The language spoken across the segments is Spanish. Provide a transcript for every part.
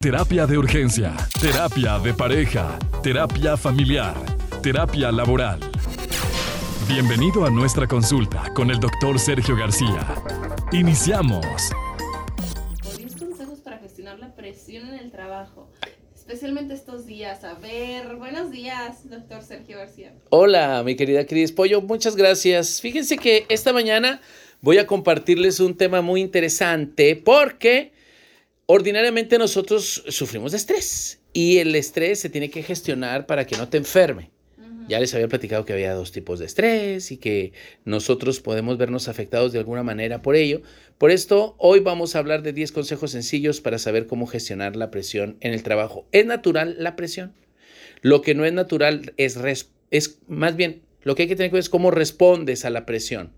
Terapia de urgencia, terapia de pareja, terapia familiar, terapia laboral. Bienvenido a nuestra consulta con el doctor Sergio García. Iniciamos. 10 consejos para gestionar la presión en el trabajo, especialmente estos días. A ver, buenos días, doctor Sergio García. Hola, mi querida Cris Pollo, muchas gracias. Fíjense que esta mañana voy a compartirles un tema muy interesante porque ordinariamente nosotros sufrimos de estrés y el estrés se tiene que gestionar para que no te enferme. Ya les había platicado que había dos tipos de estrés y que nosotros podemos vernos afectados de alguna manera por ello. Por esto, hoy vamos a hablar de 10 consejos sencillos para saber cómo gestionar la presión en el trabajo. ¿Es natural la presión? Lo que no es natural es, es más bien, lo que hay que tener cuenta es cómo respondes a la presión.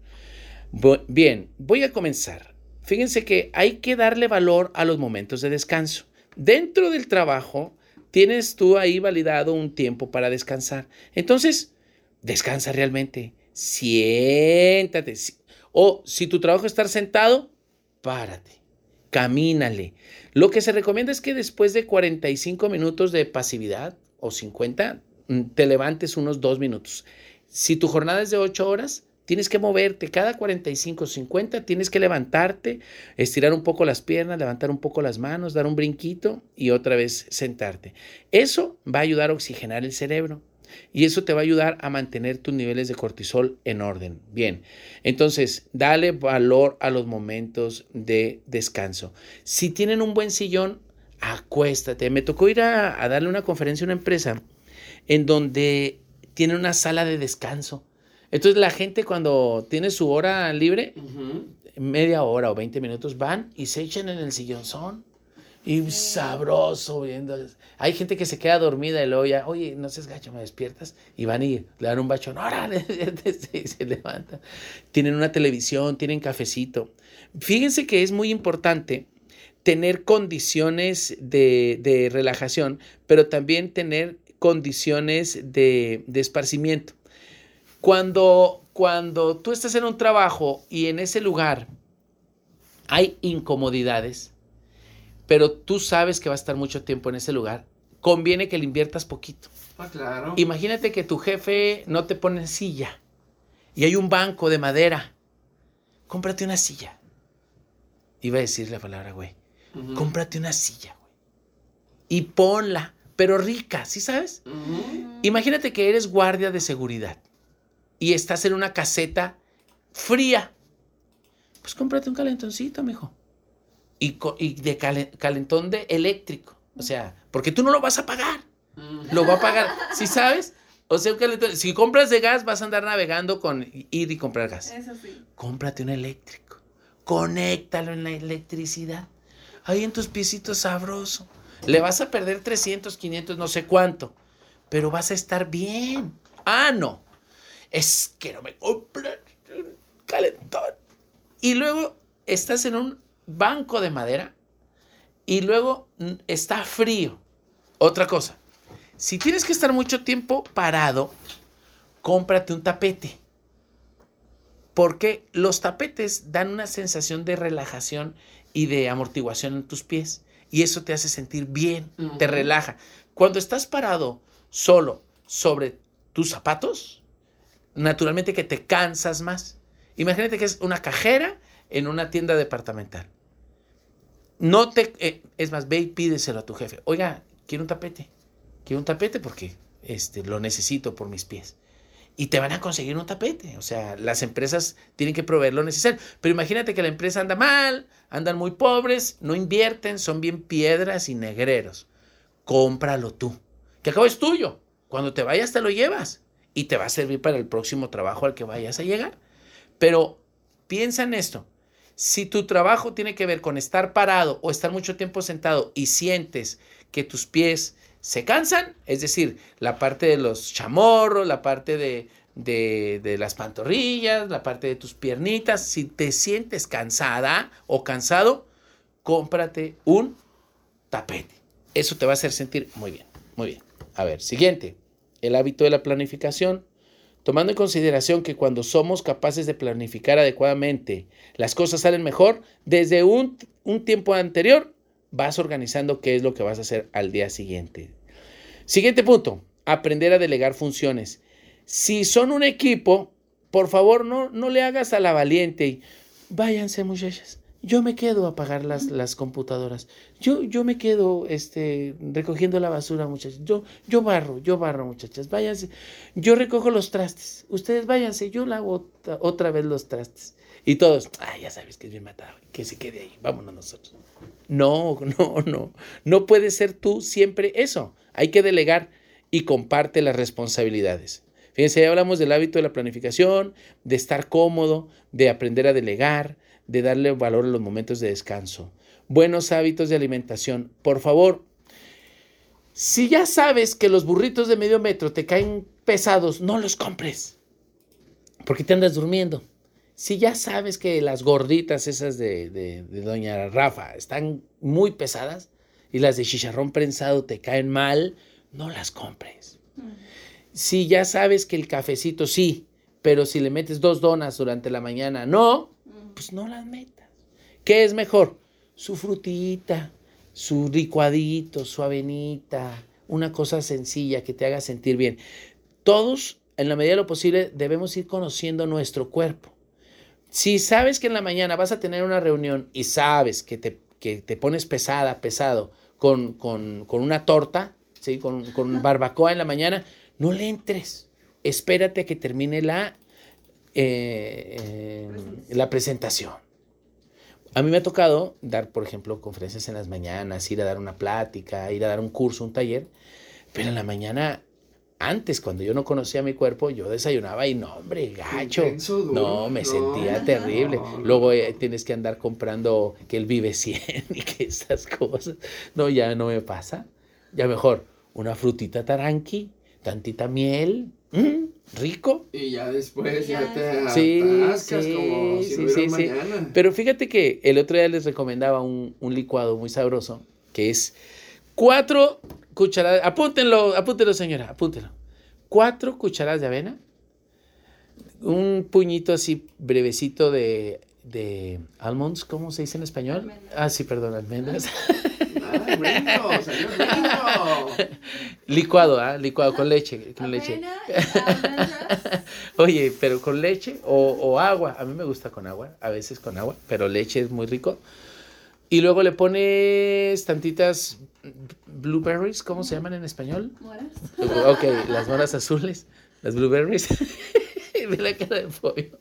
Bien, voy a comenzar. Fíjense que hay que darle valor a los momentos de descanso. Dentro del trabajo, tienes tú ahí validado un tiempo para descansar. Entonces, descansa realmente. Siéntate. O si tu trabajo es estar sentado, párate. Camínale. Lo que se recomienda es que después de 45 minutos de pasividad o 50, mm, te levantes unos dos minutos. Si tu jornada es de 8 horas, Tienes que moverte cada 45, 50, tienes que levantarte, estirar un poco las piernas, levantar un poco las manos, dar un brinquito y otra vez sentarte. Eso va a ayudar a oxigenar el cerebro y eso te va a ayudar a mantener tus niveles de cortisol en orden. Bien, entonces dale valor a los momentos de descanso. Si tienen un buen sillón, acuéstate. Me tocó ir a, darle una conferencia a una empresa en donde tiene una sala de descanso entonces la gente cuando tiene su hora libre, media hora o 20 minutos, van y se echan en el sillonzón. Y sabroso viendo. Hay gente que se queda dormida y luego ya, oye, no seas gacho, me despiertas. Y van y le dan un bachón, órale, y se levantan. Tienen una televisión, tienen cafecito. Fíjense que es muy importante tener condiciones de, de relajación, pero también tener condiciones de, de esparcimiento. Cuando, cuando tú estás en un trabajo y en ese lugar hay incomodidades, pero tú sabes que va a estar mucho tiempo en ese lugar, conviene que le inviertas poquito. Ah, claro. Imagínate que tu jefe no te pone silla y hay un banco de madera. Cómprate una silla. Iba a decir la palabra, güey. Cómprate una silla, güey. Y ponla, pero rica, ¿sí sabes? Imagínate que eres guardia de seguridad y estás en una caseta fría, pues cómprate un calentoncito, mijo. Y, y de calentón de eléctrico. O sea, porque tú no lo vas a pagar. Lo va a pagar. ¿Sí sabes? O sea, un calentón. Si compras de gas, vas a andar navegando con ir y comprar gas. Eso sí. Cómprate un eléctrico. Conéctalo en la electricidad. Ahí en tus piecitos sabroso. Le vas a perder 300, 500, no sé cuánto. Pero vas a estar bien. Ah, no es que no me compran calentón. Y luego estás en un banco de madera y luego está frío. Otra cosa, si tienes que estar mucho tiempo parado, cómprate un tapete. Porque los tapetes dan una sensación de relajación y de amortiguación en tus pies. Y eso te hace sentir bien, te relaja. Cuando estás parado solo sobre tus zapatos, naturalmente que te cansas más. Imagínate que es una cajera en una tienda departamental. No te, eh, es más, ve y pídeselo a tu jefe. Oiga, quiero un tapete. Quiero un tapete porque este, lo necesito por mis pies. Y te van a conseguir un tapete. O sea, las empresas tienen que proveer lo necesario. Pero imagínate que la empresa anda mal, andan muy pobres, no invierten, son bien piedras y negreros. Cómpralo tú. Que acabo es tuyo. Cuando te vayas te lo llevas y te va a servir para el próximo trabajo al que vayas a llegar. Pero piensa en esto. Si tu trabajo tiene que ver con estar parado o estar mucho tiempo sentado y sientes que tus pies se cansan, es decir, la parte de los chamorros, la parte de, de, de, las pantorrillas, la parte de tus piernitas, si te sientes cansada o cansado, cómprate un tapete. Eso te va a hacer sentir muy bien, muy bien. A ver, siguiente el hábito de la planificación, tomando en consideración que cuando somos capaces de planificar adecuadamente, las cosas salen mejor, desde un, tiempo anterior vas organizando qué es lo que vas a hacer al día siguiente. Siguiente punto, aprender a delegar funciones. Si son un equipo, por favor no, no le hagas a la valiente y váyanse muchachas. Yo me quedo a apagar las, las computadoras. Yo, yo me quedo este, recogiendo la basura, muchachos. Yo, yo barro, yo barro, muchachas. Váyanse. Yo recojo los trastes. Ustedes váyanse. Yo lavo otra vez los trastes. Y todos, ah, ya sabes que es bien matado. Que se quede ahí. Vámonos nosotros. No, no, no. No puede ser tú siempre eso. Hay que delegar y comparte las responsabilidades. Fíjense, ya hablamos del hábito de la planificación, de estar cómodo, de aprender a delegar, de darle valor a los momentos de descanso. Buenos hábitos de alimentación. Por favor, si ya sabes que los burritos de medio metro te caen pesados, no los compres. Porque te andas durmiendo. Si ya sabes que las gorditas esas de, Doña Rafa están muy pesadas y las de chicharrón prensado te caen mal, no las compres. Mm. Si ya sabes que el cafecito sí, pero si le metes dos donas durante la mañana, no, pues no las metas. ¿Qué es mejor? Su frutita, su licuadito, su avenita, una cosa sencilla que te haga sentir bien. Todos, en la medida de lo posible, debemos ir conociendo nuestro cuerpo. Si sabes que en la mañana vas a tener una reunión y sabes que te, te pones pesada, pesado, con, una torta, ¿sí? con, con barbacoa en la mañana, no le entres. Espérate a que termine la eh, la presentación. A mí me ha tocado dar, por ejemplo, conferencias en las mañanas, ir a dar una plática, ir a dar un curso, un taller, pero en la mañana, antes, cuando yo no conocía mi cuerpo, yo desayunaba y no, hombre, gacho. no, me sentía terrible. Luego eh, tienes que andar comprando que él vive 100 y que esas cosas. No, ya no me pasa. Ya mejor, una frutita taranqui, tantita miel, Mm, rico. Y ya después ya, te sí, sí, como si sí, sí, Pero fíjate que el otro día les recomendaba un, licuado muy sabroso, que es cuatro cucharadas, apúntenlo, apúntenlo señora, apúntenlo. Cuatro cucharadas de avena, un puñito así brevecito de, de almonds, ¿cómo se dice en español? Ah, sí, perdón, almendras. Licuado, ¿ah? Licuado con leche. Con leche. Oye, pero con leche o, agua. A mí me gusta con agua, a veces con agua, pero leche es muy rico. Y luego le pones tantitas blueberries, ¿cómo se llaman en español? Moras. Ok, las moras azules, las blueberries. Ve la cara de pollo.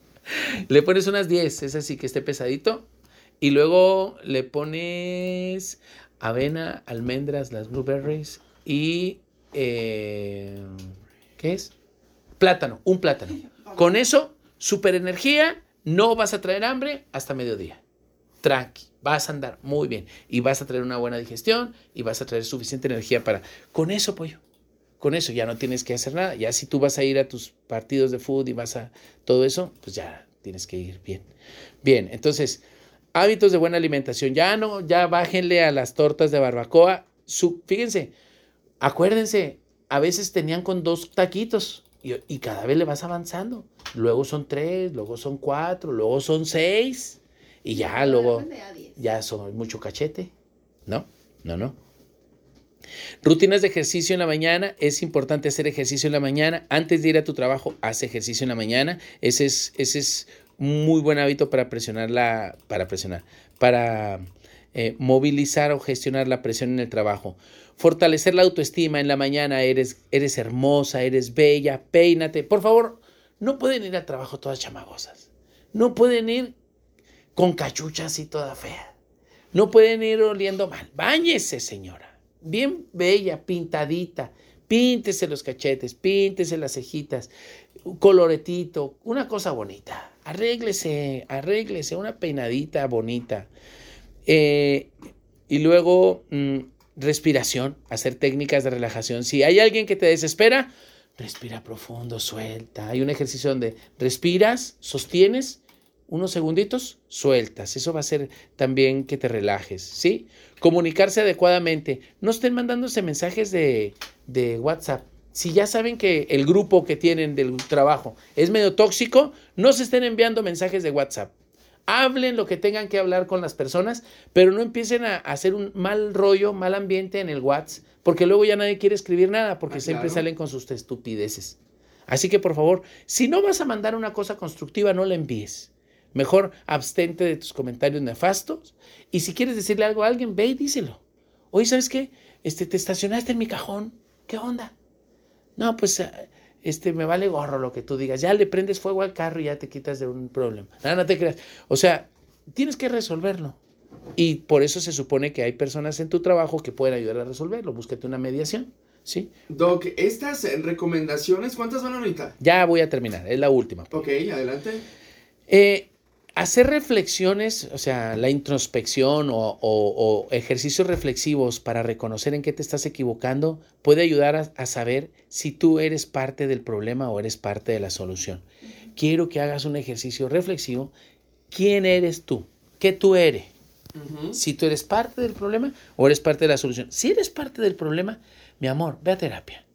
Le pones unas 10, es así que esté pesadito. Y luego le pones avena, almendras, las blueberries y... Eh, ¿Qué es? Plátano, un plátano. Con eso, super energía, no vas a traer hambre hasta mediodía. Tranqui, vas a andar muy bien y vas a traer una buena digestión y vas a traer suficiente energía para... Con eso, pollo. Con eso ya no tienes que hacer nada. Ya si tú vas a ir a tus partidos de fútbol y vas a todo eso, pues ya tienes que ir bien. Bien, entonces, hábitos de buena alimentación. Ya no, ya bájenle a las tortas de barbacoa. Su, fíjense, acuérdense, a veces tenían con dos taquitos y, cada vez le vas avanzando. Luego son tres, luego son cuatro, luego son seis y ya luego ya son mucho cachete. No, no, no. Rutinas de ejercicio en la mañana. Es importante hacer ejercicio en la mañana. Antes de ir a tu trabajo, haz ejercicio en la mañana. Ese es, ese es muy buen hábito para presionar la, para presionar, para eh, movilizar o gestionar la presión en el trabajo. Fortalecer la autoestima en la mañana, eres, eres hermosa, eres bella, peínate. Por favor, no pueden ir al trabajo todas chamagosas. No pueden ir con cachuchas y toda fea. No pueden ir oliendo mal. Báñese, señora. Bien bella, pintadita. Píntese los cachetes, píntese las cejitas, coloretito, una cosa bonita arréglese, arréglese, una peinadita bonita. Eh, y luego, mm, respiración, hacer técnicas de relajación. Si hay alguien que te desespera, respira profundo, suelta. Hay un ejercicio donde respiras, sostienes unos segunditos, sueltas. Eso va a hacer también que te relajes, ¿sí? Comunicarse adecuadamente. No estén mandándose mensajes de, de WhatsApp si ya saben que el grupo que tienen del trabajo es medio tóxico, no se estén enviando mensajes de WhatsApp. hablen lo que tengan que hablar con las personas, pero no empiecen a, hacer un mal rollo, mal ambiente en el WhatsApp, porque luego ya nadie quiere escribir nada, porque ah, siempre salen con sus estupideces. Así que por favor, si no vas a mandar una cosa constructiva, no la envíes. Mejor abstente de tus comentarios nefastos. Y si quieres decirle algo a alguien, ve y díselo. Oye, ¿sabes qué? Este, te estacionaste en mi cajón. ¿Qué onda? No, pues eh, este, me vale gorro lo que tú digas. Ya le prendes fuego al carro y ya te quitas de un problema. No, no te creas. O sea, tienes que resolverlo. Y por eso se supone que hay personas en tu trabajo que pueden ayudar a resolverlo. Búsquete una mediación. ¿Sí? Doc, estas recomendaciones, ¿cuántas van ahorita? Ya voy a terminar, es la última. Ok, adelante. Eh, hacer reflexiones, o sea, la introspección o, ejercicios reflexivos para reconocer en qué te estás equivocando puede ayudar a, saber si tú eres parte del problema o eres parte de la solución. Quiero que hagas un ejercicio reflexivo. ¿Quién eres tú? ¿Qué tú eres? Si tú eres parte del problema o eres parte de la solución. Si eres parte del problema, mi amor, ve a terapia,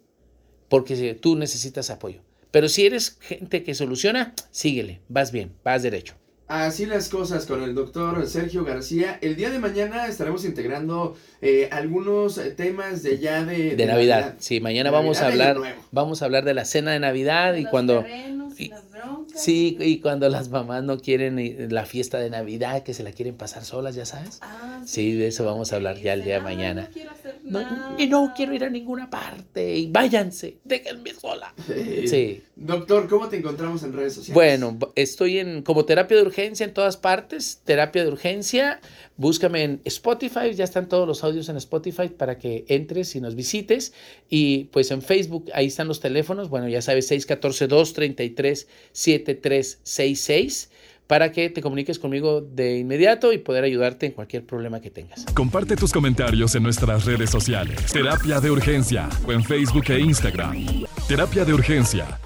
porque tú necesitas apoyo. Pero si eres gente que soluciona, síguele, vas bien, vas derecho. Así las cosas con el doctor Sergio García. El día de mañana estaremos integrando eh, algunos temas de ya de, de, Navidad. Sí, mañana vamos a hablar vamos a hablar de la cena de Navidad y cuando Sí, y cuando las mamás no quieren la fiesta de Navidad, que se la quieren pasar solas, ya sabes. Ah, sí. de eso vamos a hablar ya el día de mañana. y no quiero ir a ninguna parte. Y váyanse, déjenme sola. Sí. Doctor, ¿cómo te encontramos en redes sociales? Bueno, estoy en como terapia de urgencia en todas partes, terapia de urgencia. Búscame en Spotify, ya están todos los audios en Spotify para que entres y nos visites. Y pues en Facebook, ahí están los teléfonos. Bueno, ya sabes, 614-233-7366 para que te comuniques conmigo de inmediato y poder ayudarte en cualquier problema que tengas. Comparte tus comentarios en nuestras redes sociales. Terapia de Urgencia o en Facebook e Instagram. Terapia de Urgencia